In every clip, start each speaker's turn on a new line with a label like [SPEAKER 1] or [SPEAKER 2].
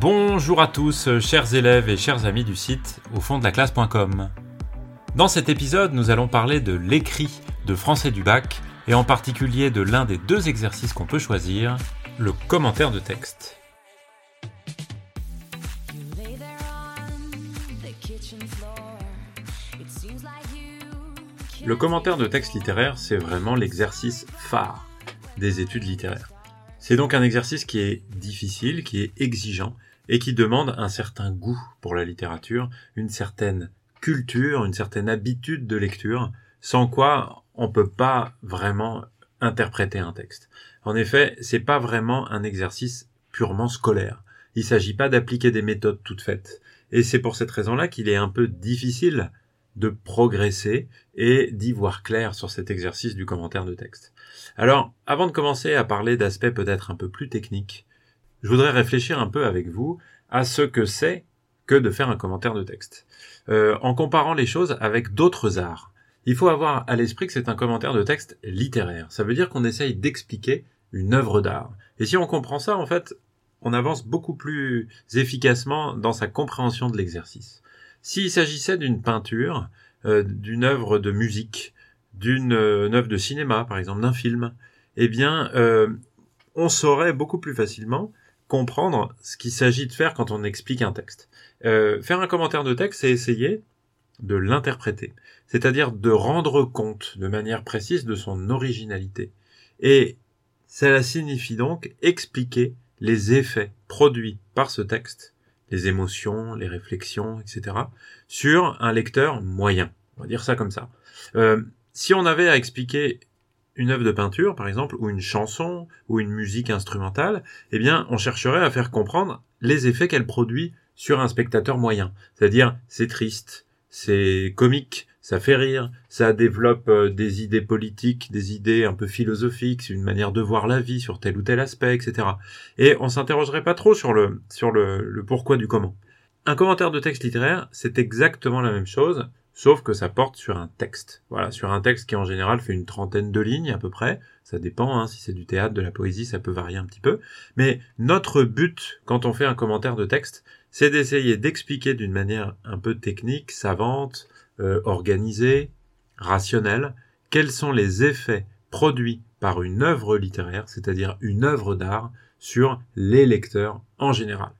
[SPEAKER 1] Bonjour à tous, chers élèves et chers amis du site au fond de la classe.com. Dans cet épisode, nous allons parler de l'écrit de français du bac et en particulier de l'un des deux exercices qu'on peut choisir, le commentaire de texte. Le commentaire de texte littéraire, c'est vraiment l'exercice phare des études littéraires. C'est donc un exercice qui est difficile, qui est exigeant et qui demande un certain goût pour la littérature, une certaine culture, une certaine habitude de lecture, sans quoi on peut pas vraiment interpréter un texte. En effet, c'est pas vraiment un exercice purement scolaire. Il s'agit pas d'appliquer des méthodes toutes faites. Et c'est pour cette raison-là qu'il est un peu difficile de progresser et d'y voir clair sur cet exercice du commentaire de texte. Alors, avant de commencer à parler d'aspects peut-être un peu plus techniques, je voudrais réfléchir un peu avec vous à ce que c'est que de faire un commentaire de texte. Euh, en comparant les choses avec d'autres arts, il faut avoir à l'esprit que c'est un commentaire de texte littéraire. Ça veut dire qu'on essaye d'expliquer une œuvre d'art. Et si on comprend ça, en fait, on avance beaucoup plus efficacement dans sa compréhension de l'exercice. S'il s'agissait d'une peinture, euh, d'une œuvre de musique, d'une euh, œuvre de cinéma, par exemple, d'un film, eh bien, on saurait beaucoup plus facilement comprendre ce qu'il s'agit de faire quand on explique un texte. faire un commentaire de texte, c'est essayer de l'interpréter, c'est-à-dire de rendre compte de manière précise de son originalité. Et cela signifie donc expliquer les effets produits par ce texte les émotions, les réflexions, etc., sur un lecteur moyen. On va dire ça comme ça. Euh, si on avait à expliquer une œuvre de peinture, par exemple, ou une chanson, ou une musique instrumentale, eh bien, on chercherait à faire comprendre les effets qu'elle produit sur un spectateur moyen. C'est-à-dire, c'est triste, c'est comique, ça fait rire, ça développe euh, des idées politiques, des idées un peu philosophiques, une manière de voir la vie sur tel ou tel aspect, etc. Et on s'interrogerait pas trop sur le, sur le, le pourquoi du comment. Un commentaire de texte littéraire, c'est exactement la même chose, sauf que ça porte sur un texte. Voilà, sur un texte qui en général fait une trentaine de lignes à peu près. Ça dépend, hein, si c'est du théâtre, de la poésie, ça peut varier un petit peu. Mais notre but, quand on fait un commentaire de texte, c'est d'essayer d'expliquer d'une manière un peu technique, savante, euh, organisé, rationnel, quels sont les effets produits par une œuvre littéraire, c'est-à-dire une œuvre d'art, sur les lecteurs en général.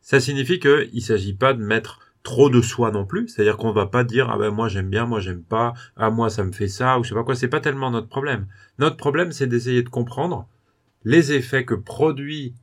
[SPEAKER 1] Ça signifie qu'il ne s'agit pas de mettre trop de soi non plus, c'est-à-dire qu'on va pas dire ah ben moi j'aime bien, moi j'aime pas, ah moi ça me fait ça ou je sais pas quoi, c'est pas tellement notre problème. Notre problème c'est d'essayer de comprendre les effets que produit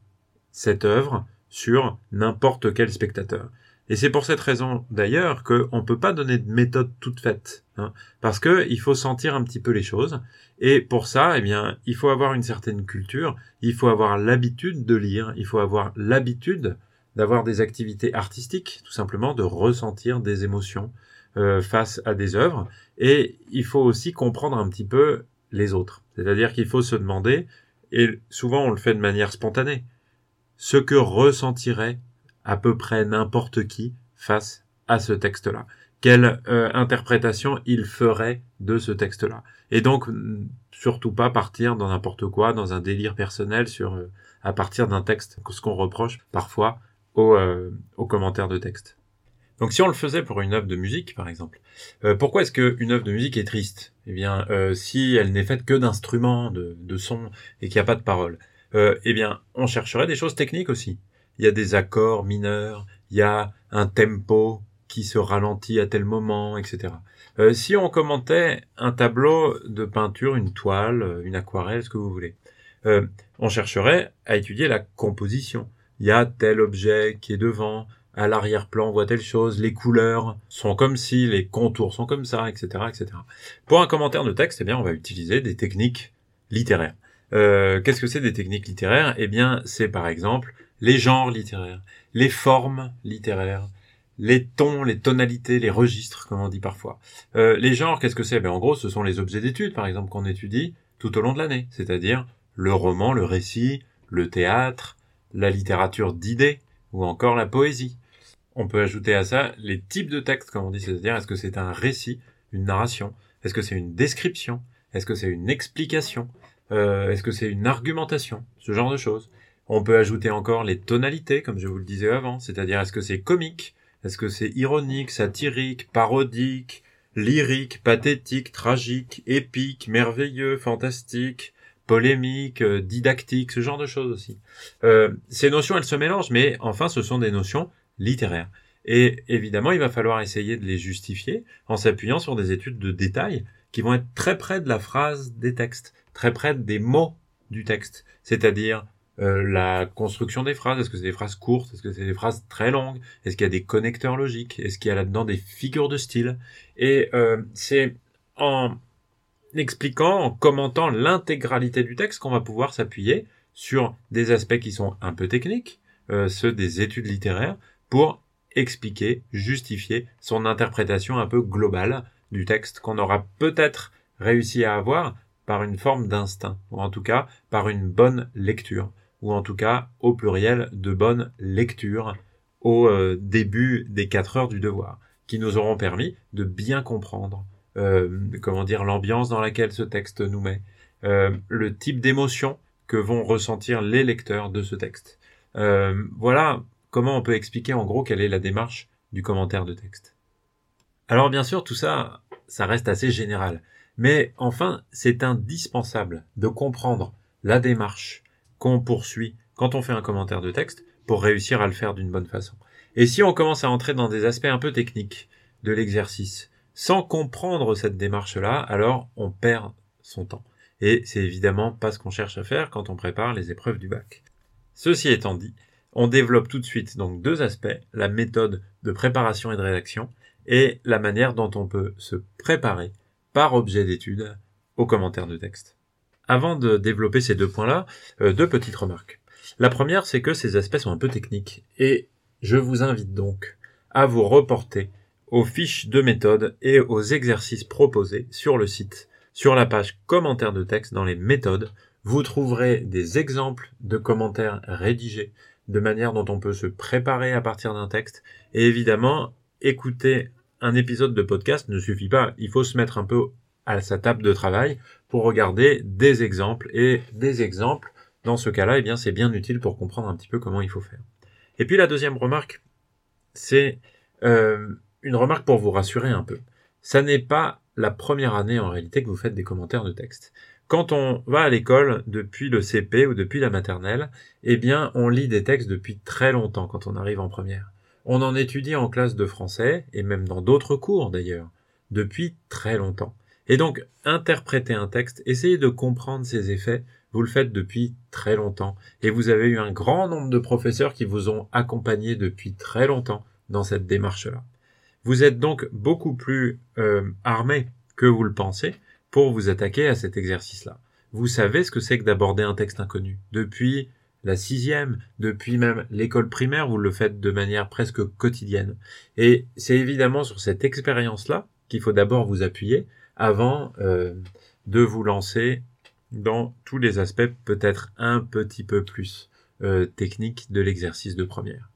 [SPEAKER 1] cette œuvre sur n'importe quel spectateur. Et c'est pour cette raison d'ailleurs qu'on peut pas donner de méthode toute faite, hein, parce que il faut sentir un petit peu les choses. Et pour ça, eh bien, il faut avoir une certaine culture, il faut avoir l'habitude de lire, il faut avoir l'habitude d'avoir des activités artistiques, tout simplement, de ressentir des émotions euh, face à des œuvres. Et il faut aussi comprendre un petit peu les autres. C'est-à-dire qu'il faut se demander, et souvent on le fait de manière spontanée, ce que ressentirait à peu près n'importe qui face à ce texte-là. Quelle euh, interprétation il ferait de ce texte-là. Et donc, surtout pas partir dans n'importe quoi, dans un délire personnel sur euh, à partir d'un texte, ce qu'on reproche parfois aux, euh, aux, commentaires de texte. Donc si on le faisait pour une œuvre de musique, par exemple, pourquoi est-ce qu'une œuvre de musique est triste? Eh bien, si elle n'est faite que d'instruments, de, sons, et qu'il n'y a pas de paroles, eh bien, on chercherait des choses techniques aussi il y a des accords mineurs, il y a un tempo qui se ralentit à tel moment, etc. Euh, si on commentait un tableau de peinture, une toile, une aquarelle, ce que vous voulez, euh, on chercherait à étudier la composition. Il y a tel objet qui est devant, à l'arrière-plan on voit telle chose, les couleurs sont comme si, les contours sont comme ça, etc., etc. Pour un commentaire de texte, eh bien, on va utiliser des techniques littéraires. Euh, Qu'est-ce que c'est des techniques littéraires? Eh bien, c'est par exemple les genres littéraires, les formes littéraires, les tons, les tonalités, les registres, comme on dit parfois. Euh, les genres, qu'est-ce que c'est? Ben, En gros, ce sont les objets d'étude, par exemple, qu'on étudie tout au long de l'année, c'est-à-dire le roman, le récit, le théâtre, la littérature d'idées, ou encore la poésie. On peut ajouter à ça les types de textes, comme on dit, c'est-à-dire est-ce que c'est un récit, une narration, est-ce que c'est une description, est-ce que c'est une explication, euh, est-ce que c'est une argumentation, ce genre de choses. On peut ajouter encore les tonalités, comme je vous le disais avant, c'est-à-dire est-ce que c'est comique, est-ce que c'est ironique, satirique, parodique, lyrique, pathétique, tragique, épique, merveilleux, fantastique, polémique, euh, didactique, ce genre de choses aussi. Euh, ces notions, elles se mélangent, mais enfin, ce sont des notions littéraires. Et évidemment, il va falloir essayer de les justifier en s'appuyant sur des études de détail qui vont être très près de la phrase des textes, très près des mots du texte, c'est-à-dire euh, la construction des phrases, est-ce que c'est des phrases courtes, est-ce que c'est des phrases très longues, est-ce qu'il y a des connecteurs logiques, est-ce qu'il y a là-dedans des figures de style, et euh, c'est en expliquant, en commentant l'intégralité du texte qu'on va pouvoir s'appuyer sur des aspects qui sont un peu techniques, euh, ceux des études littéraires, pour expliquer, justifier son interprétation un peu globale du texte qu'on aura peut-être réussi à avoir par une forme d'instinct, ou en tout cas par une bonne lecture, ou en tout cas au pluriel de bonne lecture au euh, début des quatre heures du devoir, qui nous auront permis de bien comprendre comment dire l'ambiance dans laquelle ce texte nous met, euh, le type d'émotion que vont ressentir les lecteurs de ce texte. voilà comment on peut expliquer en gros quelle est la démarche du commentaire de texte. Alors bien sûr, tout ça, ça reste assez général. Mais enfin, c'est indispensable de comprendre la démarche qu'on poursuit quand on fait un commentaire de texte pour réussir à le faire d'une bonne façon. Et si on commence à entrer dans des aspects un peu techniques de l'exercice, sans comprendre cette démarche-là, alors on perd son temps. Et c'est évidemment pas ce qu'on cherche à faire quand on prépare les épreuves du bac. Ceci étant dit, on développe tout de suite donc deux aspects, la méthode de préparation et de rédaction et la manière dont on peut se préparer par objet d'étude aux commentaires de texte. Avant de développer ces deux points-là, euh, deux petites remarques. La première, c'est que ces aspects sont un peu techniques et je vous invite donc à vous reporter aux fiches de méthode et aux exercices proposés sur le site. Sur la page commentaires de texte dans les méthodes, vous trouverez des exemples de commentaires rédigés de manière dont on peut se préparer à partir d'un texte. Et évidemment, écouter un épisode de podcast ne suffit pas. Il faut se mettre un peu à sa table de travail pour regarder des exemples. Et des exemples, dans ce cas-là, eh bien, c'est bien utile pour comprendre un petit peu comment il faut faire. Et puis la deuxième remarque, c'est euh, une remarque pour vous rassurer un peu. Ça n'est pas la première année en réalité que vous faites des commentaires de texte. Quand on va à l'école depuis le CP ou depuis la maternelle, eh bien, on lit des textes depuis très longtemps quand on arrive en première. On en étudie en classe de français, et même dans d'autres cours d'ailleurs, depuis très longtemps. Et donc, interpréter un texte, essayer de comprendre ses effets, vous le faites depuis très longtemps. Et vous avez eu un grand nombre de professeurs qui vous ont accompagné depuis très longtemps dans cette démarche-là. Vous êtes donc beaucoup plus euh, armé que vous le pensez pour vous attaquer à cet exercice-là. Vous savez ce que c'est que d'aborder un texte inconnu. Depuis la sixième, depuis même l'école primaire, vous le faites de manière presque quotidienne. Et c'est évidemment sur cette expérience-là qu'il faut d'abord vous appuyer avant euh, de vous lancer dans tous les aspects peut-être un petit peu plus euh, techniques de l'exercice de première.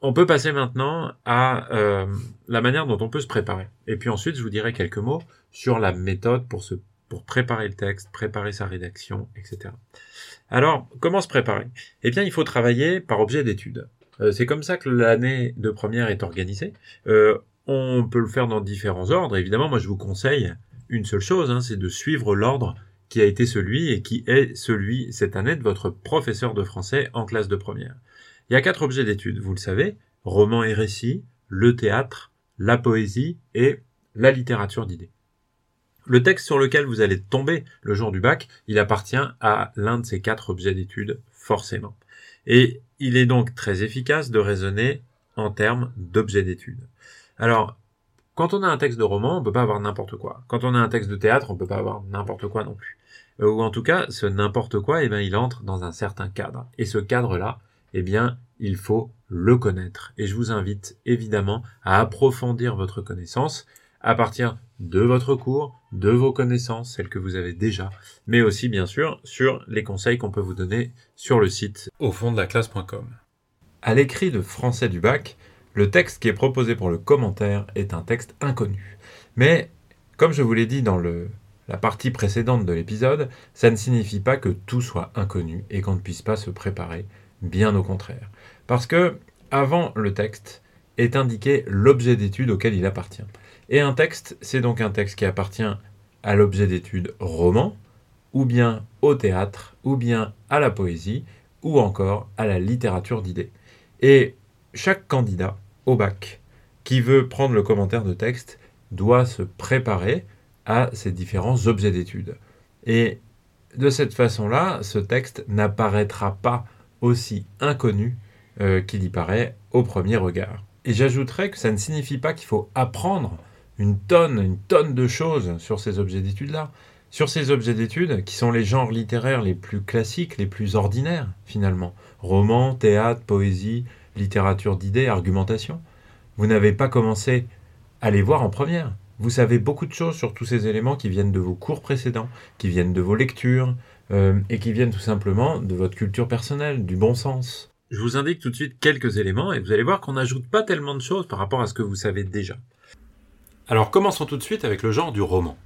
[SPEAKER 1] On peut passer maintenant à euh, la manière dont on peut se préparer. Et puis ensuite, je vous dirai quelques mots sur la méthode pour se pour préparer le texte, préparer sa rédaction, etc. Alors, comment se préparer? Eh bien, il faut travailler par objet d'étude. Euh, c'est comme ça que l'année de première est organisée. Euh, on peut le faire dans différents ordres. Évidemment, moi, je vous conseille une seule chose, hein, c'est de suivre l'ordre qui a été celui et qui est celui cette année de votre professeur de français en classe de première. Il y a quatre objets d'étude, vous le savez, roman et récit, le théâtre, la poésie et la littérature d'idées. Le texte sur lequel vous allez tomber le jour du bac, il appartient à l'un de ces quatre objets d'étude, forcément. Et il est donc très efficace de raisonner en termes d'objets d'étude. Alors, quand on a un texte de roman, on peut pas avoir n'importe quoi. Quand on a un texte de théâtre, on peut pas avoir n'importe quoi non plus. Euh, ou en tout cas, ce n'importe quoi, eh bien, il entre dans un certain cadre. Et ce cadre-là, eh bien, il faut le connaître. Et je vous invite évidemment à approfondir votre connaissance à partir de votre cours, de vos connaissances, celles que vous avez déjà, mais aussi bien sûr sur les conseils qu'on peut vous donner sur le site au fond de la classe.com. À l'écrit de français du bac, le texte qui est proposé pour le commentaire est un texte inconnu. Mais, comme je vous l'ai dit dans la partie précédente de l'épisode, ça ne signifie pas que tout soit inconnu et qu'on ne puisse pas se préparer, bien au contraire. Parce que, avant le texte, est indiqué l'objet d'étude auquel il appartient. Et un texte, c'est donc un texte qui appartient à l'objet d'étude roman, ou bien au théâtre, ou bien à la poésie, ou encore à la littérature d'idées. Et chaque candidat au bac qui veut prendre le commentaire de texte doit se préparer à ces différents objets d'étude. Et de cette façon-là, ce texte n'apparaîtra pas aussi inconnu euh, qu'il y paraît au premier regard. Et j'ajouterais que ça ne signifie pas qu'il faut apprendre une tonne, une tonne de choses sur ces objets d'études-là. Sur ces objets d'études, qui sont les genres littéraires les plus classiques, les plus ordinaires, finalement. Roman, théâtre, poésie, littérature d'idées, argumentation. Vous n'avez pas commencé à les voir en première. Vous savez beaucoup de choses sur tous ces éléments qui viennent de vos cours précédents, qui viennent de vos lectures, euh, et qui viennent tout simplement de votre culture personnelle, du bon sens. Je vous indique tout de suite quelques éléments, et vous allez voir qu'on n'ajoute pas tellement de choses par rapport à ce que vous savez déjà. Alors commençons tout de suite avec le genre du roman.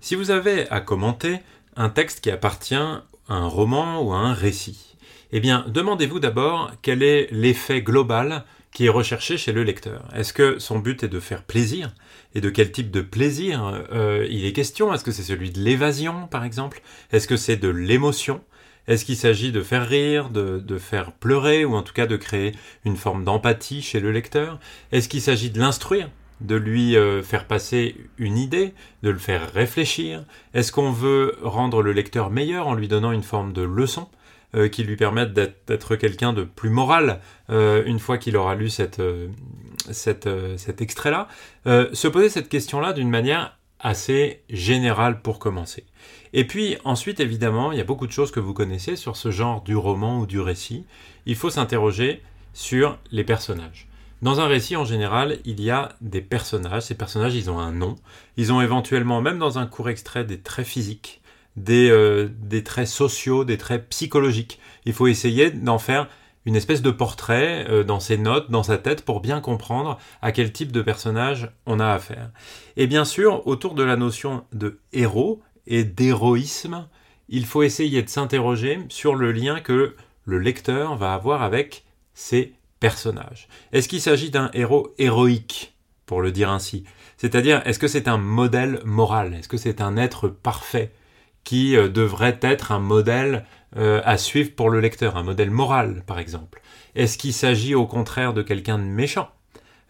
[SPEAKER 1] Si vous avez à commenter un texte qui appartient à un roman ou à un récit, eh bien demandez-vous d'abord quel est l'effet global qui est recherché chez le lecteur. Est-ce que son but est de faire plaisir Et de quel type de plaisir euh, il est question? Est-ce que c'est celui de l'évasion, par exemple? Est-ce que c'est de l'émotion? Est-ce qu'il s'agit de faire rire, de, faire pleurer, ou en tout cas de créer une forme d'empathie chez le lecteur? Est-ce qu'il s'agit de l'instruire de lui euh, faire passer une idée, de le faire réfléchir? Est-ce qu'on veut rendre le lecteur meilleur en lui donnant une forme de leçon? Euh, qui lui permette d'être quelqu'un de plus moral euh, une fois qu'il aura lu cette, cet extrait-là Se poser cette question-là d'une manière assez générale pour commencer. Et puis ensuite, évidemment, il y a beaucoup de choses que vous connaissez sur ce genre du roman ou du récit. Il faut s'interroger sur les personnages. Dans un récit, en général, il y a des personnages. Ces personnages, ils ont un nom. Ils ont éventuellement, même dans un court extrait, des traits physiques, des, euh, des traits sociaux, des traits psychologiques. Il faut essayer d'en faire une espèce de portrait euh, dans ses notes, dans sa tête, pour bien comprendre à quel type de personnage on a affaire. Et bien sûr, autour de la notion de héros et d'héroïsme, il faut essayer de s'interroger sur le lien que le lecteur va avoir avec ses personnage. Est-ce qu'il s'agit d'un héros héroïque, pour le dire ainsi? C'est-à-dire, est-ce que c'est un modèle moral? Est-ce que c'est un être parfait? Qui euh, devrait être un modèle euh, à suivre pour le lecteur, un modèle moral, par exemple. Est-ce qu'il s'agit au contraire de quelqu'un de méchant?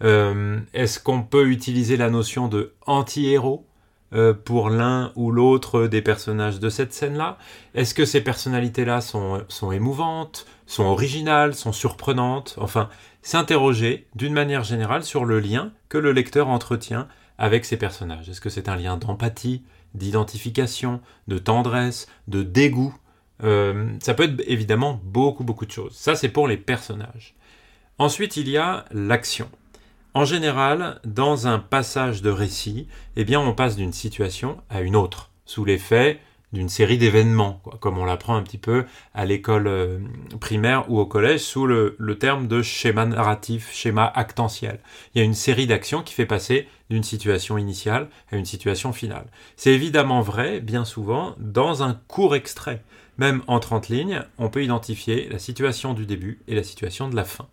[SPEAKER 1] Euh, Est-ce qu'on peut utiliser la notion de anti-héros pour l'un ou l'autre des personnages de cette scène-là? Est-ce que ces personnalités-là sont, sont émouvantes, sont originales, sont surprenantes, enfin, s'interroger d'une manière générale sur le lien que le lecteur entretient avec ses personnages. Est-ce que c'est un lien d'empathie, d'identification, de tendresse, de dégoût euh, Ça peut être évidemment beaucoup, beaucoup de choses. Ça, c'est pour les personnages. Ensuite, il y a l'action. En général, dans un passage de récit, eh bien, on passe d'une situation à une autre, sous l'effet d'une série d'événements, comme on l'apprend un petit peu à l'école euh, primaire ou au collège sous le, terme de schéma narratif, schéma actentiel. Il y a une série d'actions qui fait passer d'une situation initiale à une situation finale. C'est évidemment vrai, bien souvent, dans un court extrait. Même en 30 lignes, on peut identifier la situation du début et la situation de la fin.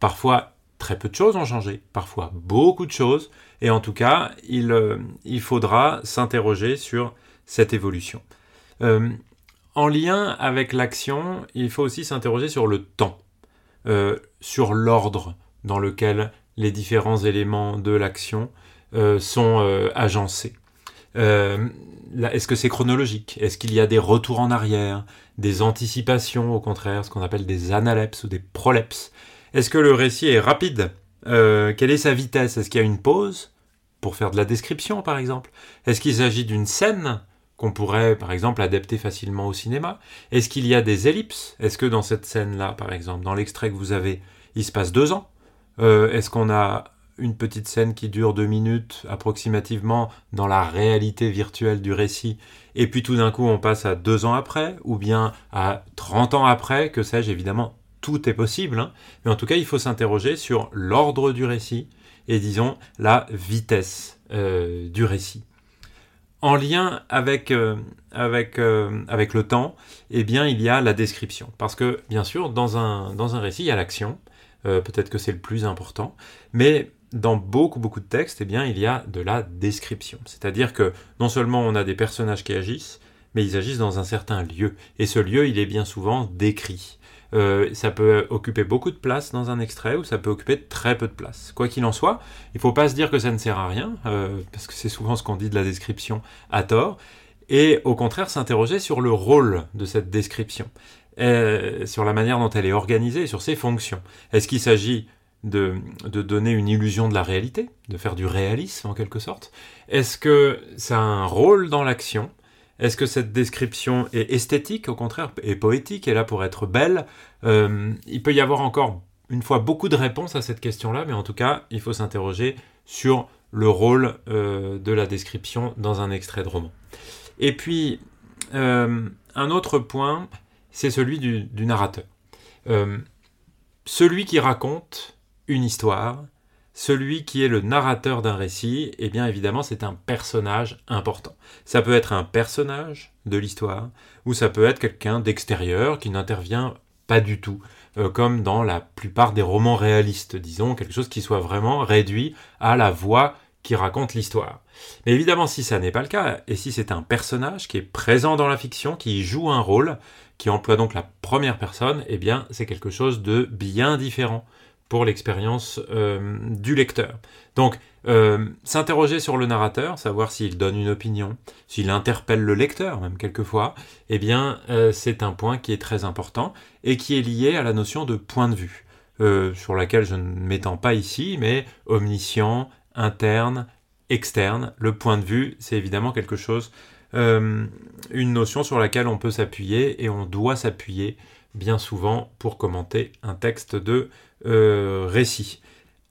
[SPEAKER 1] Parfois, très peu de choses ont changé, parfois beaucoup de choses, et en tout cas, il, euh, il faudra s'interroger sur cette évolution. Euh, en lien avec l'action, il faut aussi s'interroger sur le temps, euh, sur l'ordre dans lequel les différents éléments de l'action euh, sont agencés. Est-ce que c'est chronologique? Est-ce qu'il y a des retours en arrière, des anticipations au contraire, ce qu'on appelle des analepses ou des prolepses? Est-ce que le récit est rapide? Quelle est sa vitesse? Est-ce qu'il y a une pause? Pour faire de la description par exemple. Est-ce qu'il s'agit d'une scène? Qu'on pourrait par exemple adapter facilement au cinéma Est-ce qu'il y a des ellipses? Est-ce que dans cette scène-là, par exemple, dans l'extrait que vous avez, il se passe deux ans? Euh, Est-ce qu'on a une petite scène qui dure deux minutes approximativement dans la réalité virtuelle du récit, et puis tout d'un coup on passe à deux ans après, ou bien à 30 ans après, que sais-je, évidemment, tout est possible, hein. mais en tout cas il faut s'interroger sur l'ordre du récit, et disons la vitesse euh, du récit. En lien avec, euh, euh, avec le temps, eh bien, il y a la description. Parce que, bien sûr, dans un, dans un récit, il y a l'action. Euh, peut-être que c'est le plus important. Mais dans beaucoup, beaucoup de textes, eh bien, il y a de la description. C'est-à-dire que non seulement on a des personnages qui agissent, mais ils agissent dans un certain lieu. Et ce lieu, il est bien souvent décrit. Euh, ça peut occuper beaucoup de place dans un extrait ou ça peut occuper très peu de place. Quoi qu'il en soit, il ne faut pas se dire que ça ne sert à rien, euh, parce que c'est souvent ce qu'on dit de la description à tort, et au contraire s'interroger sur le rôle de cette description, euh, sur la manière dont elle est organisée, sur ses fonctions. Est-ce qu'il s'agit de, de, donner une illusion de la réalité, de faire du réalisme en quelque sorte? Est-ce que ça a un rôle dans l'action? Est-ce que cette description est esthétique, au contraire, et poétique, et là pour être belle euh, Il peut y avoir encore une fois beaucoup de réponses à cette question-là, mais en tout cas, il faut s'interroger sur le rôle euh, de la description dans un extrait de roman. Et puis, euh, un autre point, c'est celui du narrateur. celui qui raconte une histoire, celui qui est le narrateur d'un récit, eh bien évidemment c'est un personnage important. Ça peut être un personnage de l'histoire, ou ça peut être quelqu'un d'extérieur qui n'intervient pas du tout, euh, comme dans la plupart des romans réalistes, disons, quelque chose qui soit vraiment réduit à la voix qui raconte l'histoire. Mais évidemment, si ça n'est pas le cas, et si c'est un personnage qui est présent dans la fiction, qui joue un rôle, qui emploie donc la première personne, eh bien, c'est quelque chose de bien différent pour l'expérience euh, du lecteur. Donc, euh, s'interroger sur le narrateur, savoir s'il donne une opinion, s'il interpelle le lecteur, même quelquefois, eh bien, euh, c'est un point qui est très important et qui est lié à la notion de point de vue, sur laquelle je ne m'étends pas ici, mais omniscient, interne, externe. Le point de vue, c'est évidemment quelque chose, une notion sur laquelle on peut s'appuyer et on doit s'appuyer bien souvent pour commenter un texte de récit.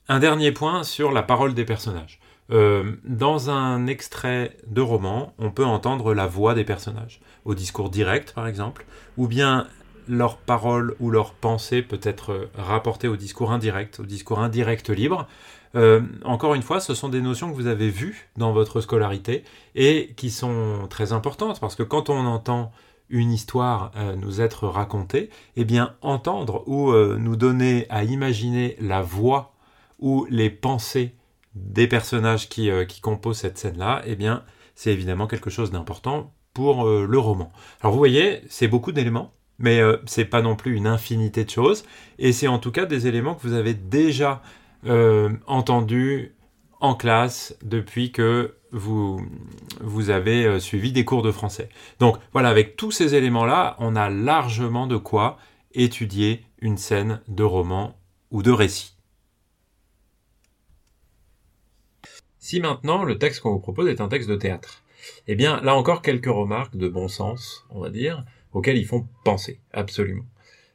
[SPEAKER 1] Un dernier point sur la parole des personnages. Euh, dans un extrait de roman, on peut entendre la voix des personnages, au discours direct par exemple, ou bien leur parole ou leur pensée peut être rapportée au discours indirect, au discours indirect libre. Euh, encore une fois, ce sont des notions que vous avez vues dans votre scolarité et qui sont très importantes parce que quand on entend une histoire euh, nous être racontée, eh bien entendre ou euh, nous donner à imaginer la voix ou les pensées des personnages qui, euh, composent cette scène-là, eh bien c'est évidemment quelque chose d'important pour le roman. Alors vous voyez, c'est beaucoup d'éléments, mais c'est pas non plus une infinité de choses, et c'est en tout cas des éléments que vous avez déjà entendus en classe depuis que vous, vous avez euh, suivi des cours de français. Donc voilà, avec tous ces éléments-là, on a largement de quoi étudier une scène de roman ou de récit. Si maintenant le texte qu'on vous propose est un texte de théâtre, eh bien là encore quelques remarques de bon sens, on va dire, auxquelles ils font penser, absolument.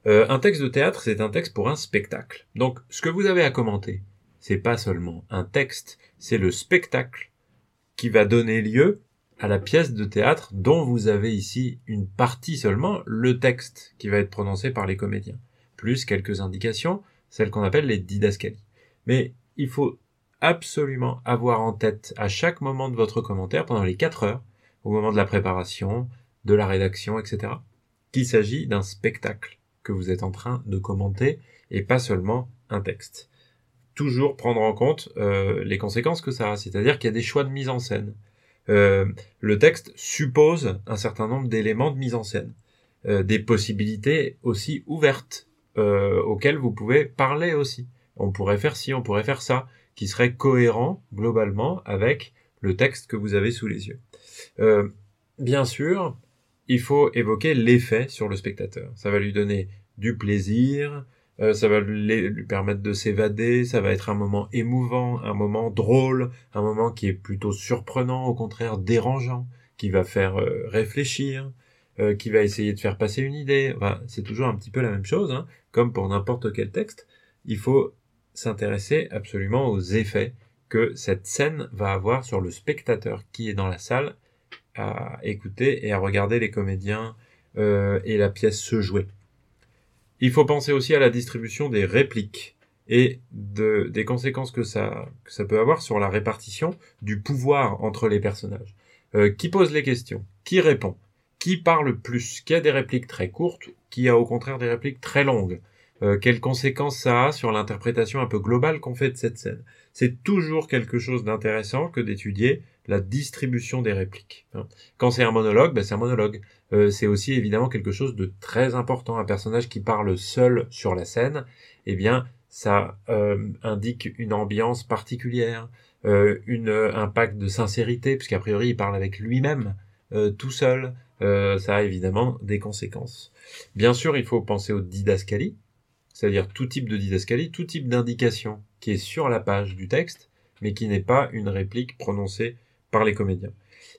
[SPEAKER 1] Euh, un texte de théâtre, c'est un texte pour un spectacle. Donc ce que vous avez à commenter, c'est pas seulement un texte, c'est le spectacle qui va donner lieu à la pièce de théâtre dont vous avez ici une partie seulement, le texte qui va être prononcé par les comédiens, plus quelques indications, celles qu'on appelle les didascalies. Mais il faut absolument avoir en tête à chaque moment de votre commentaire, pendant les quatre heures, au moment de la préparation, de la rédaction, etc., qu'il s'agit d'un spectacle que vous êtes en train de commenter et pas seulement un texte toujours prendre en compte euh, les conséquences que ça a, c'est-à-dire qu'il y a des choix de mise en scène. Euh, le texte suppose un certain nombre d'éléments de mise en scène, euh, des possibilités aussi ouvertes auxquelles vous pouvez parler aussi. On pourrait faire ci, on pourrait faire ça, qui serait cohérent globalement avec le texte que vous avez sous les yeux. bien sûr, il faut évoquer l'effet sur le spectateur. Ça va lui donner du plaisir, euh, ça va lui, permettre de s'évader, ça va être un moment émouvant, un moment drôle, un moment qui est plutôt surprenant, au contraire dérangeant, qui va faire euh, réfléchir, euh, qui va essayer de faire passer une idée. C'est toujours un petit peu la même chose, hein, comme pour n'importe quel texte. Il faut s'intéresser absolument aux effets que cette scène va avoir sur le spectateur qui est dans la salle à écouter et à regarder les comédiens et la pièce se jouer. Il faut penser aussi à la distribution des répliques et de, des conséquences que ça, que ça peut avoir sur la répartition du pouvoir entre les personnages. euh, qui pose les questions, qui répond, qui parle plus, qui a des répliques très courtes, qui a au contraire des répliques très longues, euh, quelles conséquences ça a sur l'interprétation un peu globale qu'on fait de cette scène? C'est toujours quelque chose d'intéressant que d'étudier la distribution des répliques. Hein. Quand c'est un monologue, ben c'est un monologue. Euh, c'est aussi évidemment quelque chose de très important. Un personnage qui parle seul sur la scène, eh bien, ça euh, indique une ambiance particulière, euh, un pacte de sincérité, puisqu'a priori il parle avec lui-même, tout seul. ça a évidemment des conséquences. Bien sûr, il faut penser au didascalie, c'est-à-dire tout type de didascalie, tout type d'indication qui est sur la page du texte, mais qui n'est pas une réplique prononcée par les comédiens.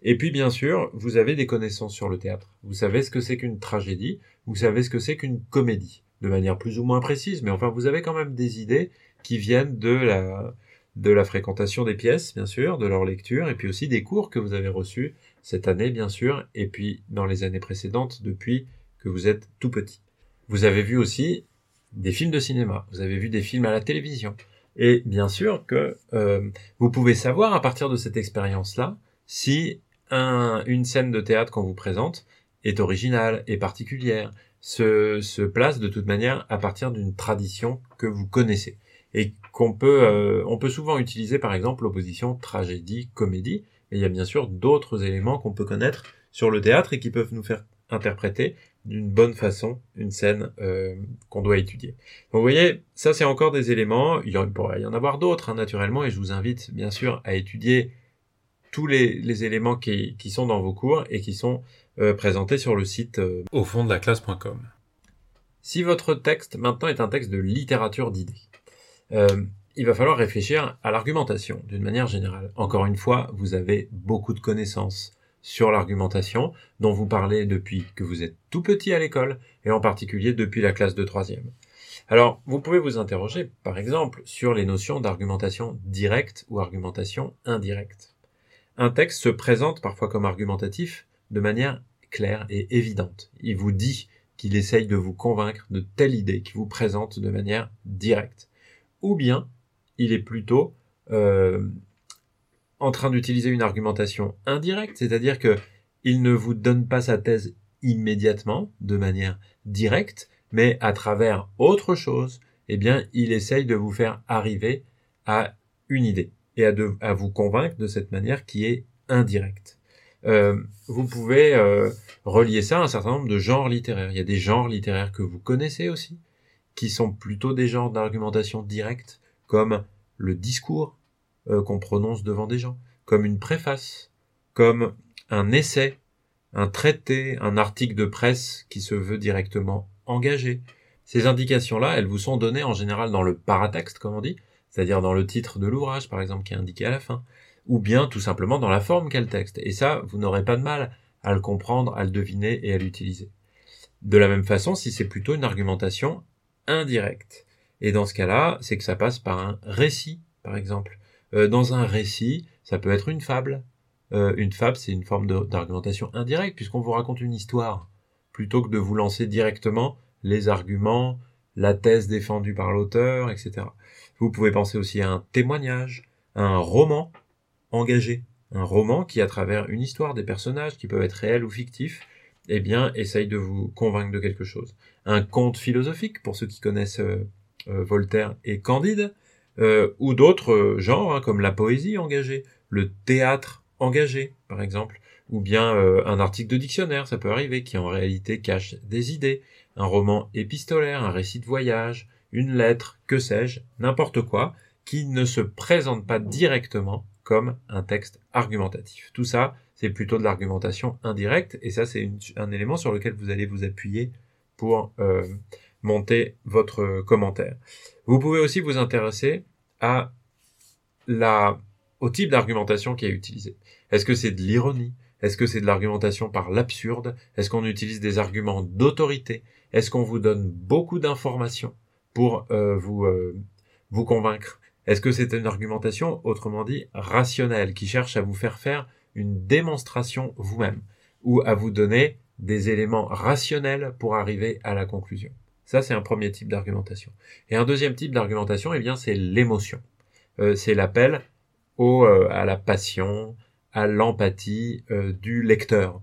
[SPEAKER 1] Et puis bien sûr, vous avez des connaissances sur le théâtre. Vous savez ce que c'est qu'une tragédie, vous savez ce que c'est qu'une comédie, de manière plus ou moins précise, mais enfin vous avez quand même des idées qui viennent de la de la fréquentation des pièces, bien sûr, de leur lecture, et puis aussi des cours que vous avez reçus cette année, bien sûr, et puis dans les années précédentes, depuis que vous êtes tout petit. Vous avez vu aussi des films de cinéma, vous avez vu des films à la télévision, et bien sûr que euh, vous pouvez savoir à partir de cette expérience-là si un, une scène de théâtre qu'on vous présente est originale et particulière, se, se place de toute manière à partir d'une tradition que vous connaissez et qu'on peut euh, on peut souvent utiliser par exemple l'opposition tragédie comédie mais il y a bien sûr d'autres éléments qu'on peut connaître sur le théâtre et qui peuvent nous faire interpréter d'une bonne façon une scène euh, qu'on doit étudier. Donc vous voyez, ça c'est encore des éléments, il y en, pourrait y en avoir d'autres hein, naturellement, et je vous invite bien sûr à étudier tous les, éléments qui, sont dans vos cours et qui sont euh, présentés sur le site euh, au fond de la classe.com. Si votre texte maintenant est un texte de littérature d'idées, il va falloir réfléchir à l'argumentation d'une manière générale. Encore une fois, vous avez beaucoup de connaissances sur l'argumentation dont vous parlez depuis que vous êtes tout petit à l'école et en particulier depuis la classe de troisième. Alors, vous pouvez vous interroger, par exemple, sur les notions d'argumentation directe ou argumentation indirecte. Un texte se présente parfois comme argumentatif de manière claire et évidente. Il vous dit qu'il essaye de vous convaincre de telle idée qui vous présente de manière directe. Ou bien, il est plutôt euh, en train d'utiliser une argumentation indirecte, c'est-à-dire que il ne vous donne pas sa thèse immédiatement, de manière directe, mais à travers autre chose, eh il essaye de vous faire arriver à une idée et à, à vous convaincre de cette manière qui est indirecte. Euh, vous pouvez euh, relier ça à un certain nombre de genres littéraires. Il y a des genres littéraires que vous connaissez aussi, qui sont plutôt des genres d'argumentation directe, comme le discours, euh, qu'on prononce devant des gens, comme une préface, comme un essai, un traité, un article de presse qui se veut directement engagé. Ces indications-là, elles vous sont données en général dans le paratexte, comme on dit, c'est-à-dire dans le titre de l'ouvrage, par exemple, qui est indiqué à la fin, ou bien tout simplement dans la forme qu'a le texte. Et ça, vous n'aurez pas de mal à le comprendre, à le deviner et à l'utiliser. De la même façon, si c'est plutôt une argumentation indirecte. Et dans ce cas-là, c'est que ça passe par un récit, par exemple. Euh, dans un récit, ça peut être une fable. Euh, une fable, c'est une forme d'argumentation indirecte, puisqu'on vous raconte une histoire, plutôt que de vous lancer directement les arguments, la thèse défendue par l'auteur, etc. Vous pouvez penser aussi à un témoignage, à un roman engagé, un roman qui, à travers une histoire, des personnages qui peuvent être réels ou fictifs, eh bien, essaye de vous convaincre de quelque chose. Un conte philosophique, pour ceux qui connaissent euh, Voltaire et Candide, euh, ou d'autres euh, genres, hein, comme la poésie engagée, le théâtre engagé, par exemple, ou bien euh, un article de dictionnaire, ça peut arriver, qui en réalité cache des idées, un roman épistolaire, un récit de voyage, une lettre, que sais-je, n'importe quoi, qui ne se présente pas directement comme un texte argumentatif. Tout ça, c'est plutôt de l'argumentation indirecte, et ça, c'est un élément sur lequel vous allez vous appuyer pour monter votre commentaire. Vous pouvez aussi vous intéresser au type d'argumentation qui est utilisé. Est-ce que c'est de l'ironie? Est-ce que c'est de l'argumentation par l'absurde? Est-ce qu'on utilise des arguments d'autorité? Est-ce qu'on vous donne beaucoup d'informations? Pour euh, vous, euh, vous convaincre Est-ce que c'est une argumentation, autrement dit, rationnelle, qui cherche à vous faire faire une démonstration vous-même ou à vous donner des éléments rationnels pour arriver à la conclusion? Ça, c'est un premier type d'argumentation. Et un deuxième type d'argumentation, eh bien, c'est l'émotion. Euh, c'est l'appel au, euh, à la passion, à l'empathie euh, du lecteur.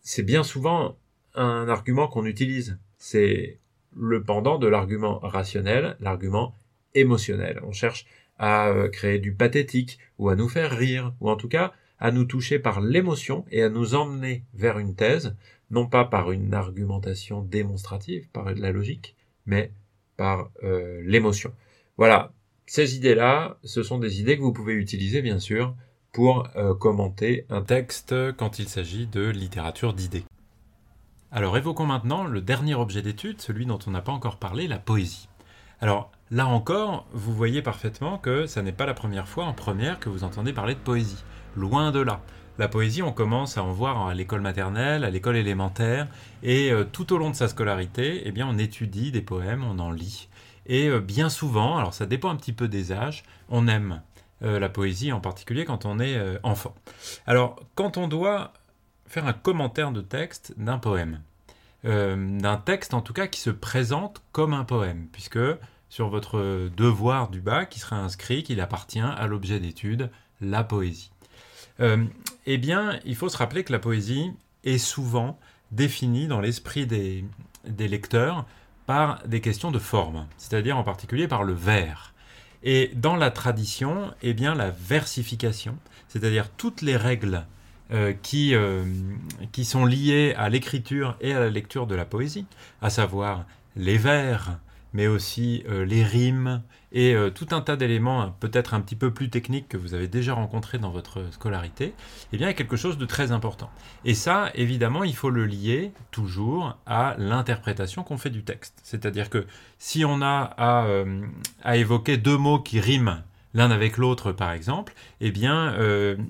[SPEAKER 1] c'est bien souvent un argument qu'on utilise. C'est le pendant de l'argument rationnel, l'argument émotionnel. On cherche à créer du pathétique ou à nous faire rire, ou en tout cas à nous toucher par l'émotion et à nous emmener vers une thèse, non pas par une argumentation démonstrative, par de la logique, mais par euh, l'émotion. Voilà, ces idées-là, ce sont des idées que vous pouvez utiliser, bien sûr, pour euh, commenter un texte quand il s'agit de littérature d'idées. Alors évoquons maintenant le dernier objet d'étude, celui dont on n'a pas encore parlé, la poésie. Alors là encore, vous voyez parfaitement que ça n'est pas la première fois en première que vous entendez parler de poésie. Loin de là. La poésie, on commence à en voir à l'école maternelle, à l'école élémentaire, et euh, tout au long de sa scolarité, eh bien, on étudie des poèmes, on en lit. Et euh, bien souvent, alors ça dépend un petit peu des âges, on aime euh, la poésie, en particulier quand on est enfant. Alors, quand on doit faire un commentaire de texte d'un poème, d'un texte en tout cas qui se présente comme un poème, puisque sur votre devoir du bac, il sera inscrit qu'il appartient à l'objet d'étude, la poésie. Euh, eh bien, il faut se rappeler que la poésie est souvent définie dans l'esprit des, lecteurs par des questions de forme, c'est-à-dire en particulier par le vers. Et dans la tradition, eh bien, la versification, c'est-à-dire toutes les règles euh, qui, euh, qui sont liées à l'écriture et à la lecture de la poésie, à savoir les vers, mais aussi euh, les rimes et tout un tas d'éléments hein, peut-être un petit peu plus techniques que vous avez déjà rencontrés dans votre scolarité, eh bien, il y a quelque chose de très important. Et ça, évidemment, il faut le lier toujours à l'interprétation qu'on fait du texte. C'est-à-dire que si on a à, euh, évoquer deux mots qui riment l'un avec l'autre, par exemple, eh bien,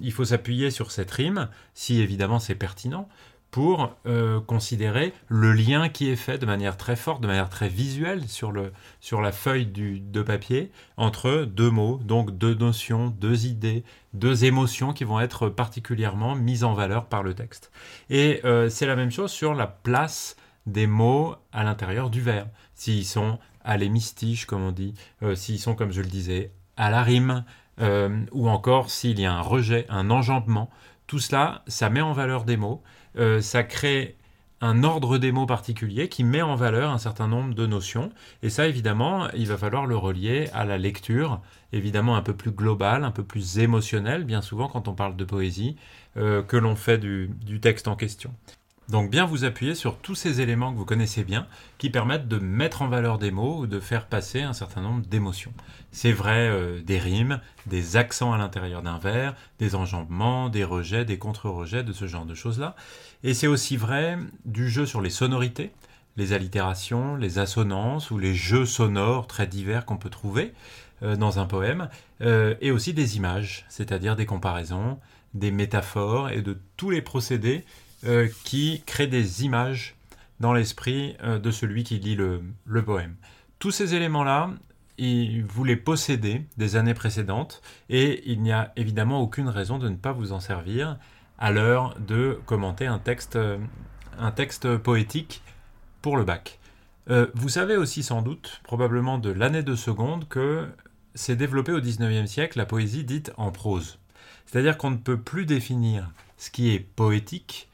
[SPEAKER 1] il faut s'appuyer sur cette rime, si évidemment c'est pertinent, pour euh, considérer le lien qui est fait de manière très forte, de manière très visuelle sur, le, sur la feuille du, de papier entre deux mots, donc deux notions, deux idées, deux émotions qui vont être particulièrement mises en valeur par le texte. Et euh, c'est la même chose sur la place des mots à l'intérieur du vers. S'ils sont à l'hémistiche, comme on dit, euh, s'ils sont, comme je le disais, à la rime, ou encore s'il y a un rejet, un enjambement, tout cela, ça met en valeur des mots, euh, ça crée un ordre des mots particulier qui met en valeur un certain nombre de notions. Et ça, évidemment, il va falloir le relier à la lecture, évidemment un peu plus globale, un peu plus émotionnelle, bien souvent quand on parle de poésie, euh, que l'on fait du texte en question. Donc bien vous appuyer sur tous ces éléments que vous connaissez bien, qui permettent de mettre en valeur des mots ou de faire passer un certain nombre d'émotions. C'est vrai euh, des rimes, des accents à l'intérieur d'un vers, des enjambements, des rejets, des contre-rejets, de ce genre de choses-là. Et c'est aussi vrai du jeu sur les sonorités, les allitérations, les assonances ou les jeux sonores très divers qu'on peut trouver euh, dans un poème, euh, et aussi des images, c'est-à-dire des comparaisons, des métaphores et de tous les procédés euh, qui crée des images dans l'esprit euh, de celui qui lit le, poème. Tous ces éléments-là, vous les possédez des années précédentes et il n'y a évidemment aucune raison de ne pas vous en servir à l'heure de commenter un texte, euh, un texte poétique pour le bac. vous savez aussi sans doute, probablement de l'année de seconde, que s'est développée au XIXe siècle la poésie dite en prose. C'est-à-dire qu'on ne peut plus définir ce qui est poétique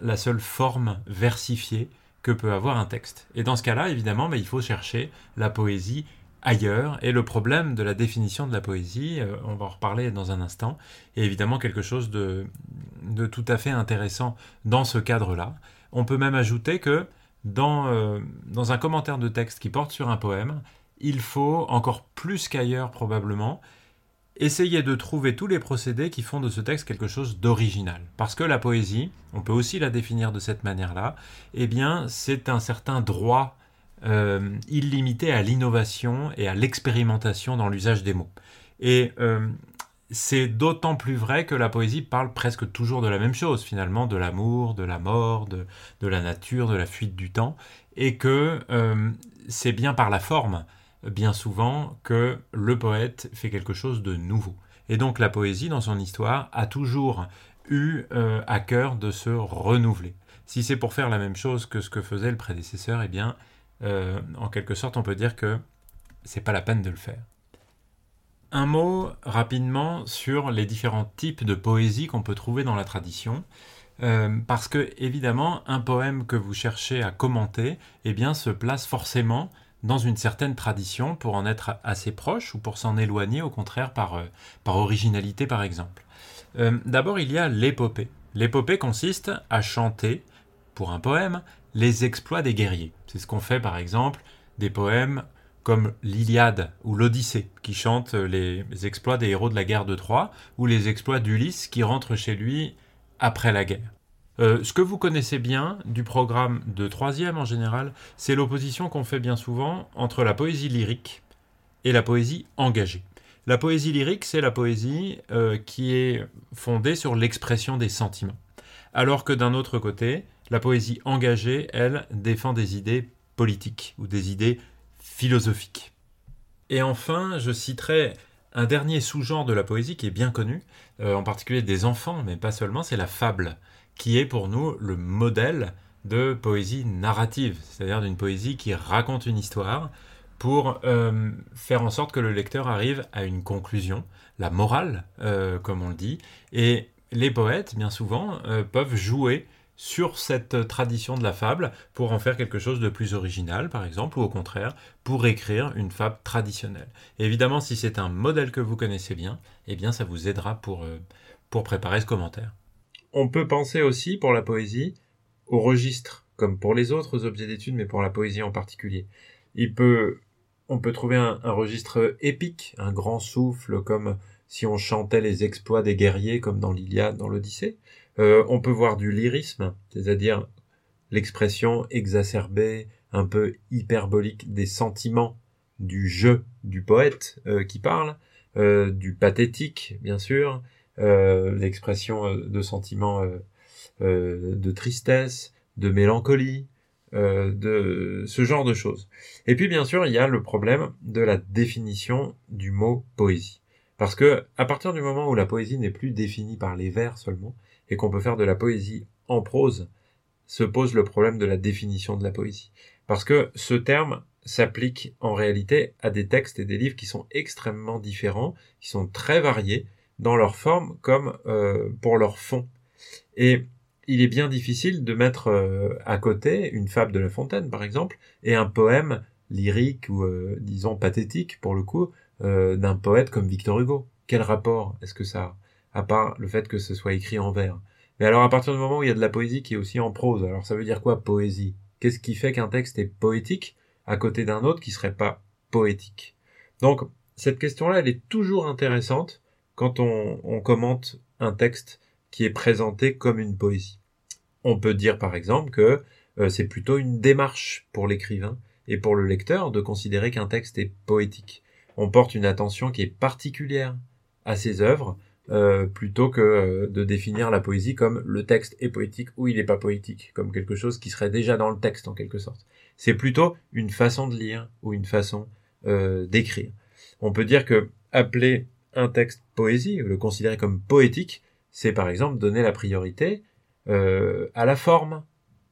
[SPEAKER 1] la seule forme versifiée que peut avoir un texte. Et dans ce cas-là, évidemment, mais il faut chercher la poésie ailleurs. Et le problème de la définition de la poésie, euh, on va en reparler dans un instant, est évidemment quelque chose de, tout à fait intéressant dans ce cadre-là. On peut même ajouter que euh, dans un commentaire de texte qui porte sur un poème, il faut, encore plus qu'ailleurs probablement, essayez de trouver tous les procédés qui font de ce texte quelque chose d'original. Parce que la poésie, on peut aussi la définir de cette manière-là, eh bien, c'est un certain droit euh, illimité à l'innovation et à l'expérimentation dans l'usage des mots. Et euh, c'est d'autant plus vrai que la poésie parle presque toujours de la même chose, finalement, de l'amour, de la mort, de, la nature, de la fuite du temps, et que euh, c'est bien par la forme bien souvent que le poète fait quelque chose de nouveau. Et donc la poésie, dans son histoire, a toujours eu euh, à cœur de se renouveler. Si c'est pour faire la même chose que ce que faisait le prédécesseur, eh bien, euh, en quelque sorte, on peut dire que c'est pas la peine de le faire. Un mot rapidement sur les différents types de poésie qu'on peut trouver dans la tradition. Euh, parce que évidemment, un poème que vous cherchez à commenter, eh bien, se place forcément dans une certaine tradition pour en être assez proche ou pour s'en éloigner, au contraire, par, euh, originalité, par exemple. Euh, d'abord, il y a l'épopée. L'épopée consiste à chanter, pour un poème, les exploits des guerriers. C'est ce qu'on fait, par exemple, des poèmes comme l'Iliade ou l'Odyssée, qui chantent les exploits des héros de la guerre de Troie, ou les exploits d'Ulysse qui rentre chez lui après la guerre. Euh, ce que vous connaissez bien du programme de troisième en général, c'est l'opposition qu'on fait bien souvent entre la poésie lyrique et la poésie engagée. La poésie lyrique, c'est la poésie euh, qui est fondée sur l'expression des sentiments. Alors que d'un autre côté, la poésie engagée, elle, défend des idées politiques ou des idées philosophique. Et enfin, je citerai un dernier sous-genre de la poésie qui est bien connu, euh, en particulier des enfants, mais pas seulement, c'est la fable, qui est pour nous le modèle de poésie narrative, c'est-à-dire d'une poésie qui raconte une histoire pour euh, faire en sorte que le lecteur arrive à une conclusion, la morale, euh, comme on le dit, et les poètes, bien souvent, peuvent jouer sur cette tradition de la fable pour en faire quelque chose de plus original, par exemple, ou au contraire, pour écrire une fable traditionnelle. évidemment, si c'est un modèle que vous connaissez bien, eh bien, ça vous aidera pour, euh, pour préparer ce commentaire. On peut penser aussi, pour la poésie, au registre, comme pour les autres objets d'étude, mais pour la poésie en particulier. Il peut, on peut trouver un, registre épique, un grand souffle, comme si on chantait les exploits des guerriers, comme dans l'Iliade, dans l'Odyssée. Euh, on peut voir du lyrisme, c'est-à-dire l'expression exacerbée, un peu hyperbolique des sentiments du jeu du poète euh, qui parle, euh, du pathétique, bien sûr, l'expression de sentiments de tristesse, de mélancolie, de ce genre de choses. Et puis bien sûr, il y a le problème de la définition du mot poésie. Parce que à partir du moment où la poésie n'est plus définie par les vers seulement, et qu'on peut faire de la poésie en prose, se pose le problème de la définition de la poésie. Parce que ce terme s'applique en réalité à des textes et des livres qui sont extrêmement différents, qui sont très variés dans leur forme comme euh, pour leur fond. Et il est bien difficile de mettre euh, à côté une fable de La Fontaine, par exemple, et un poème lyrique ou euh, disons pathétique pour le coup d'un poète comme Victor Hugo. Quel rapport est-ce que ça a à part le fait que ce soit écrit en vers? Mais alors à partir du moment où il y a de la poésie qui est aussi en prose, alors ça veut dire quoi poésie? Qu'est-ce qui fait qu'un texte est poétique à côté d'un autre qui serait pas poétique? Donc cette question-là, elle est toujours intéressante quand on, on commente un texte qui est présenté comme une poésie. On peut dire par exemple que euh, c'est plutôt une démarche pour l'écrivain et pour le lecteur de considérer qu'un texte est poétique. On porte une attention qui est particulière à ses œuvres euh, plutôt que euh, de définir la poésie comme le texte est poétique ou il n'est pas poétique, comme quelque chose qui serait déjà dans le texte en quelque sorte. C'est plutôt une façon de lire ou une façon d'écrire. On peut dire que appeler un texte poésie, le considérer comme poétique, c'est par exemple donner la priorité à la forme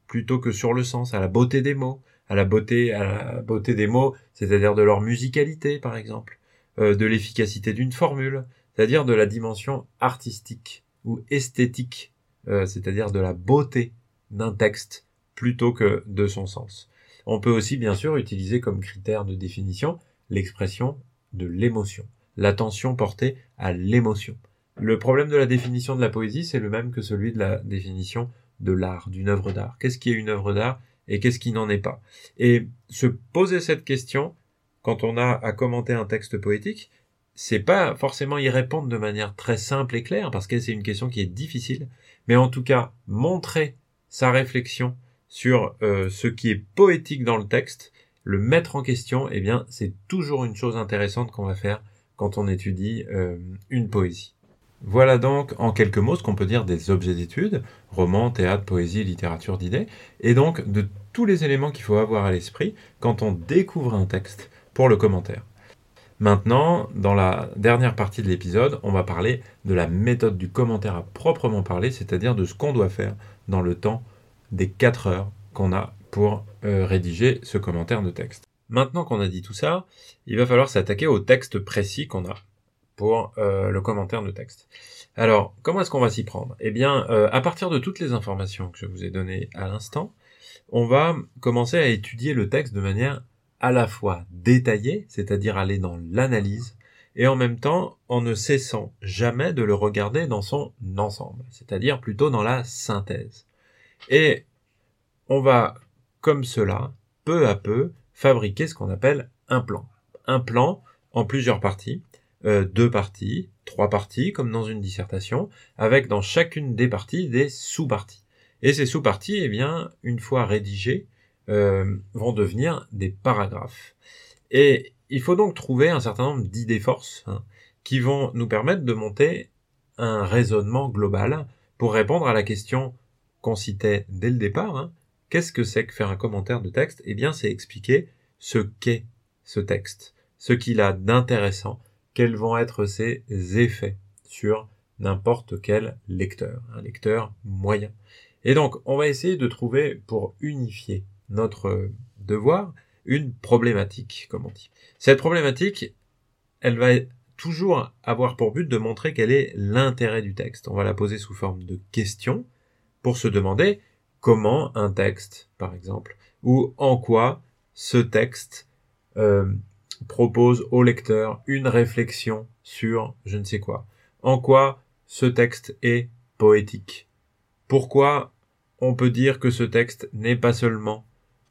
[SPEAKER 1] plutôt que sur le sens, à la beauté des mots, à la beauté, à la beauté des mots, c'est-à-dire de leur musicalité par exemple, de l'efficacité d'une formule, c'est-à-dire de la dimension artistique ou esthétique, euh, c'est-à-dire de la beauté d'un texte plutôt que de son sens. On peut aussi bien sûr utiliser comme critère de définition l'expression de l'émotion, l'attention portée à l'émotion. Le problème de la définition de la poésie, c'est le même que celui de la définition de l'art, d'une œuvre d'art. Qu'est-ce qui est une œuvre d'art et qu'est-ce qui n'en est pas? Et se poser cette question, quand on a à commenter un texte poétique, c'est pas forcément y répondre de manière très simple et claire, parce que c'est une question qui est difficile, mais en tout cas, montrer sa réflexion sur euh, ce qui est poétique dans le texte, le mettre en question, eh bien, c'est toujours une chose intéressante qu'on va faire quand on étudie euh, une poésie. Voilà donc en quelques mots ce qu'on peut dire des objets d'étude, roman, théâtre, poésie, littérature d'idées, et donc de tous les éléments qu'il faut avoir à l'esprit quand on découvre un texte pour le commentaire. Maintenant, dans la dernière partie de l'épisode, on va parler de la méthode du commentaire à proprement parler, c'est-à-dire de ce qu'on doit faire dans le temps des 4 heures qu'on a pour euh, rédiger ce commentaire de texte. Maintenant qu'on a dit tout ça, il va falloir s'attaquer au texte précis qu'on a pour euh, le commentaire de texte. Alors, comment est-ce qu'on va s'y prendre? Eh bien, euh, à partir de toutes les informations que je vous ai données à l'instant, on va commencer à étudier le texte de manière à la fois détaillée, c'est-à-dire aller dans l'analyse, et en même temps en ne cessant jamais de le regarder dans son ensemble, c'est-à-dire plutôt dans la synthèse. Et on va, comme cela, peu à peu, fabriquer ce qu'on appelle un plan. Un plan en plusieurs parties, euh, deux parties, trois parties, comme dans une dissertation, avec dans chacune des parties des sous-parties. Et ces sous-parties, eh bien, une fois rédigées, euh, vont devenir des paragraphes. Et il faut donc trouver un certain nombre d'idées forces hein, qui vont nous permettre de monter un raisonnement global pour répondre à la question qu'on citait dès le départ. Hein. Qu'est-ce que c'est que faire un commentaire de texte? Eh bien, c'est expliquer ce qu'est ce texte, ce qu'il a d'intéressant, quels vont être ses effets sur n'importe quel lecteur, un lecteur moyen. Et donc, on va essayer de trouver, pour unifier notre devoir, une problématique, comme on dit. Cette problématique, elle va toujours avoir pour but de montrer quel est l'intérêt du texte. On va la poser sous forme de question pour se demander comment un texte, par exemple, ou en quoi ce texte euh, propose au lecteur une réflexion sur je ne sais quoi. En quoi ce texte est poétique. Pourquoi on peut dire que ce texte n'est pas seulement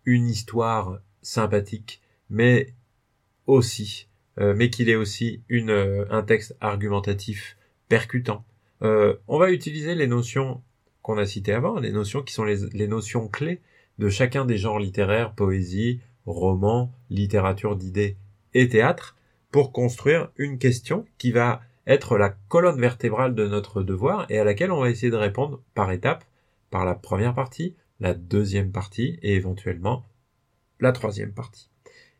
[SPEAKER 1] une histoire sympathique, mais aussi, euh, mais qu'il est aussi euh, un texte argumentatif percutant. On va utiliser les notions qu'on a citées avant, les notions qui sont les, notions clés de chacun des genres littéraires, poésie, roman, littérature d'idées et théâtre pour construire une question qui va être la colonne vertébrale de notre devoir et à laquelle on va essayer de répondre par étapes, par la première partie, la deuxième partie et éventuellement la troisième partie.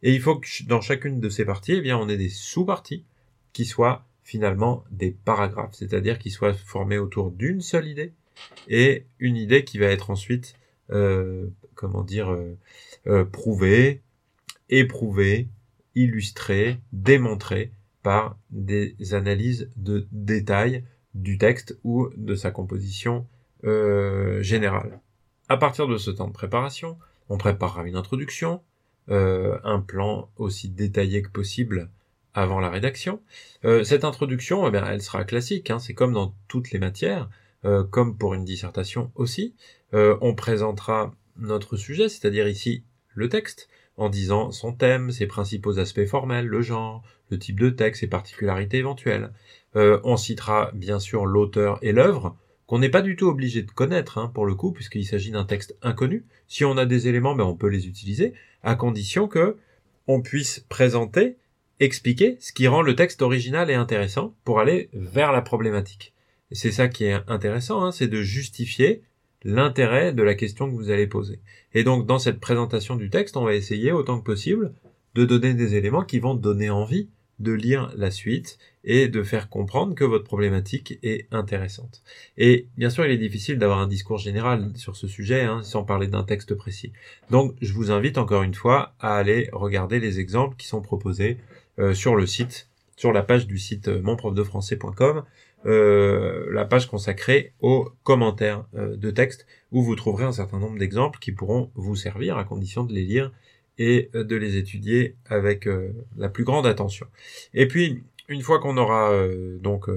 [SPEAKER 1] Et il faut que dans chacune de ces parties, eh bien, on ait des sous-parties qui soient finalement des paragraphes, c'est-à-dire qui soient formés autour d'une seule idée et une idée qui va être ensuite, euh, comment dire, euh, euh, prouvée, éprouvée, illustré, démontré par des analyses de détails du texte ou de sa composition générale. À partir de ce temps de préparation, on préparera une introduction, un plan aussi détaillé que possible avant la rédaction. Cette introduction, eh elle sera classique, hein, c'est comme dans toutes les matières, comme pour une dissertation aussi. on présentera notre sujet, c'est-à-dire ici le texte, en disant son thème, ses principaux aspects formels, le genre, le type de texte, ses particularités éventuelles. Euh, on citera bien sûr l'auteur et l'œuvre, qu'on n'est pas du tout obligé de connaître, hein, pour le coup, puisqu'il s'agit d'un texte inconnu. Si on a des éléments, ben, on peut les utiliser, à condition que on puisse présenter, expliquer ce qui rend le texte original et intéressant pour aller vers la problématique. C'est ça qui est intéressant, hein, c'est de justifier l'intérêt de la question que vous allez poser. Et donc dans cette présentation du texte, on va essayer autant que possible de donner des éléments qui vont donner envie de lire la suite et de faire comprendre que votre problématique est intéressante. Et bien sûr, il est difficile d'avoir un discours général sur ce sujet hein, sans parler d'un texte précis. Donc, je vous invite encore une fois à aller regarder les exemples qui sont proposés euh, sur le site, sur la page du site euh, monprofdefrançais.com euh, la page consacrée aux commentaires euh, de texte où vous trouverez un certain nombre d'exemples qui pourront vous servir à condition de les lire et euh, de les étudier avec la plus grande attention. Et puis, une fois qu'on aura donc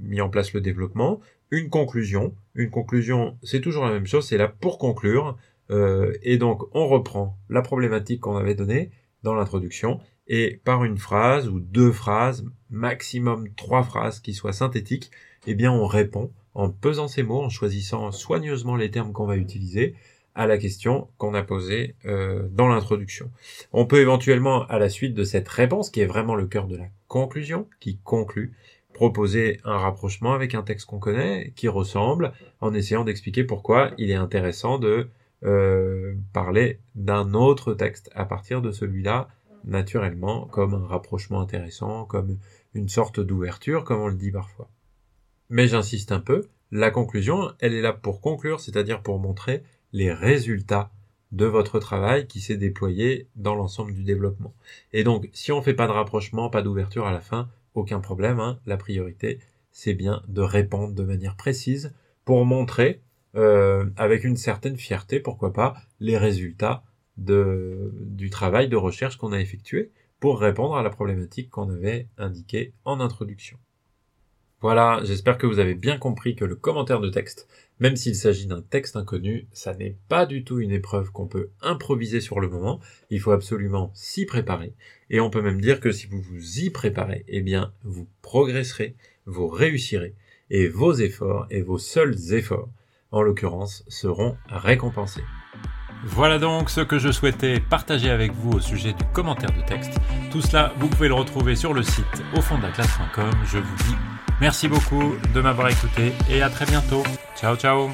[SPEAKER 1] mis en place le développement, une conclusion. Une conclusion, c'est toujours la même chose, c'est là pour conclure. et donc, on reprend la problématique qu'on avait donnée dans l'introduction et par une phrase ou deux phrases, maximum trois phrases qui soient synthétiques, eh bien on répond en pesant ces mots, en choisissant soigneusement les termes qu'on va utiliser à la question qu'on a posée euh, dans l'introduction. On peut éventuellement, à la suite de cette réponse, qui est vraiment le cœur de la conclusion, qui conclut, proposer un rapprochement avec un texte qu'on connaît, qui ressemble, en essayant d'expliquer pourquoi il est intéressant de euh, parler d'un autre texte à partir de celui-là naturellement comme un rapprochement intéressant, comme une sorte d'ouverture, comme on le dit parfois. Mais j'insiste un peu, la conclusion, elle est là pour conclure, c'est-à-dire pour montrer les résultats de votre travail qui s'est déployé dans l'ensemble du développement. Et donc, si on ne fait pas de rapprochement, pas d'ouverture à la fin, aucun problème. Hein. La priorité, c'est bien de répondre de manière précise pour montrer euh, avec une certaine fierté, pourquoi pas, les résultats de, du travail de recherche qu'on a effectué pour répondre à la problématique qu'on avait indiquée en introduction. Voilà, j'espère que vous avez bien compris que le commentaire de texte, même s'il s'agit d'un texte inconnu, ça n'est pas du tout une épreuve qu'on peut improviser sur le moment, il faut absolument s'y préparer, et on peut même dire que si vous vous y préparez, eh bien, vous progresserez, vous réussirez, et vos efforts, et vos seuls efforts, en l'occurrence, seront récompensés. Voilà donc ce que je souhaitais partager avec vous au sujet du commentaire de texte. Tout cela, vous pouvez le retrouver sur le site au fond de la classe.com. Je vous dis merci beaucoup de m'avoir écouté et à très bientôt. Ciao ciao.